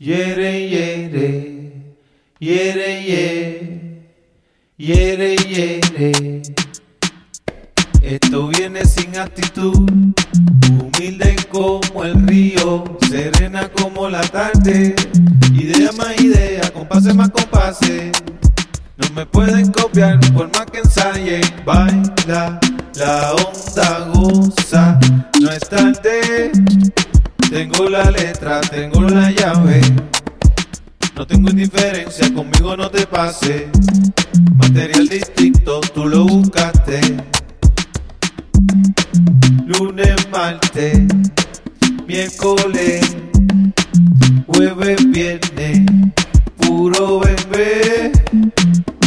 Yere, yere, yere, yere, yere, yere. Esto viene sin actitud, humilde como el río, serena como la tarde. Idea más idea, compase más compase. No me pueden copiar por más que ensayen. Baila, la onda goza, no es tarde. Tengo la letra, tengo la llave. No tengo indiferencia, conmigo no te pase. Material distinto, tú lo buscaste. Lunes, martes, miércoles, jueves, viernes, puro bebé.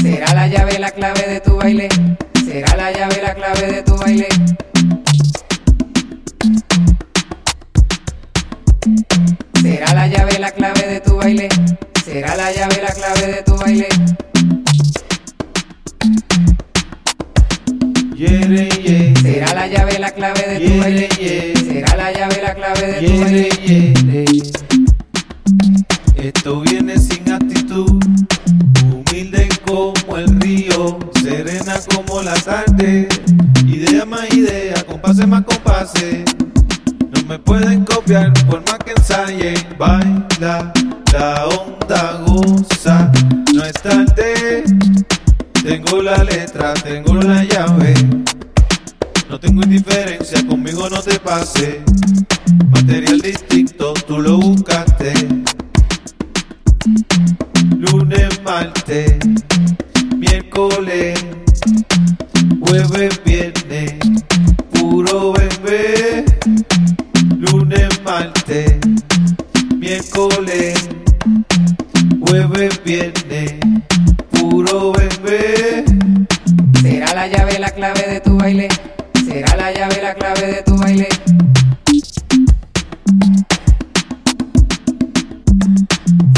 Será la llave la clave de tu baile. Será la llave la clave de tu baile. La clave de tu baile. Será la llave la clave de tu baile. Será la llave la clave de tu baile. Será la llave la clave de tu baile. Esto viene sin actitud, humilde como el río, serena como la tarde. Idea más idea, compase más compase. Por más que ensayen. Baila, la onda goza, no es tarde. Tengo la letra, tengo la llave. No tengo indiferencia, conmigo no te pase. Material distinto, tú lo buscaste. Lunes, martes, miércoles, jueves, viernes, miércoles, jueves, viernes, puro bebé. Será la llave la clave de tu baile. Será la llave la clave de tu baile.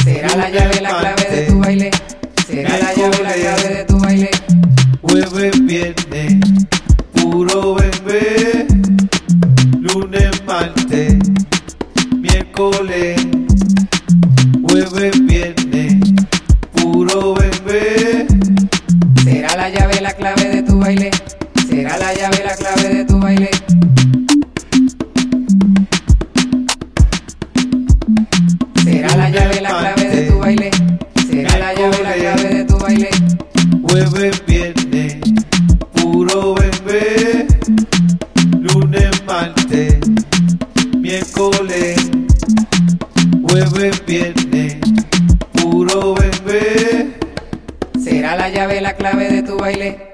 Será la llave la clave de tu baile. Será la llave la clave de tu baile. Jueves, viernes, puro bebé. Lunes, martes, miércoles, jueves, viernes, puro bebé. Será la llave la clave de tu baile. Será la llave la clave de tu baile. Será la llave la clave de tu baile. Será la llave la clave de tu baile. Jueves, viernes, puro bebé. Lunes, martes, miércoles, jueves, viernes, puro bebé. Será la llave la clave de tu baile.